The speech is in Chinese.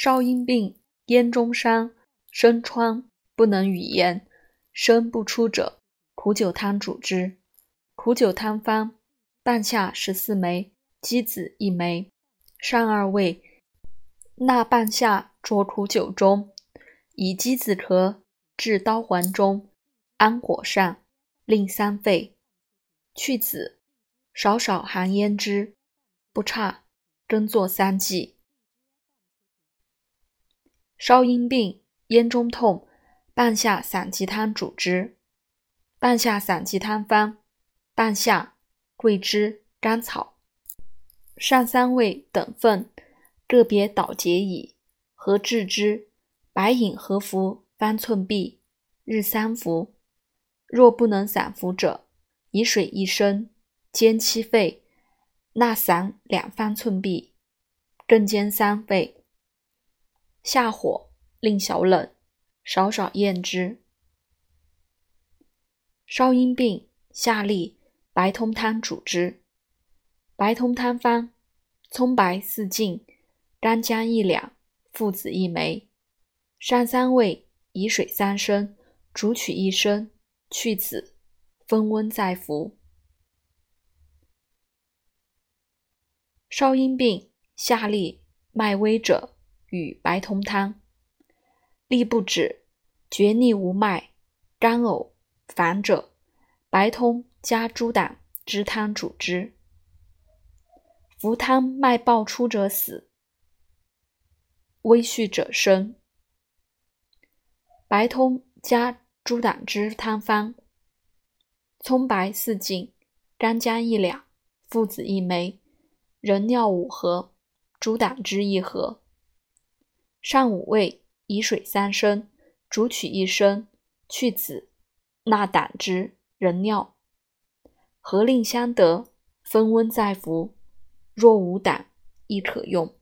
少阴病，咽中伤，生疮，不能语言，声不出者，苦酒汤主之。苦酒汤方：半夏十四枚，鸡子一枚，上二味，纳半夏浊苦酒中，以鸡子壳置刀环中，安火上，令三沸，去子，少少含咽之，不差，更作三剂。少阴病，咽中痛，半夏散鸡汤主之。半夏散鸡汤方。半夏、桂枝、甘草、上三味等份，个别捣结矣。合制之，白饮合服方寸匕，日三服。若不能散服者，以水一升，煎七沸，纳散两方寸匕，更煎三沸。下火，令小冷，少少咽之。少阴病，下利。白通汤主之。白通汤方：葱白四茎，干姜一两，附子一枚，上三味，以水三升，煮取一升，去子，分温再服。少阴病，下利，脉微者，与白通汤。痢不止，厥逆无脉，干呕烦者，白通。加猪胆汁汤主之。服汤脉暴出者死，微续者生。白通加猪胆汁汤方：葱白四茎，干姜一两，附子一枚，人尿五合，猪胆汁一合。上五味，以水三升，煮取一升，去子，纳胆汁、人尿。合令相得，分温再服。若无胆，亦可用。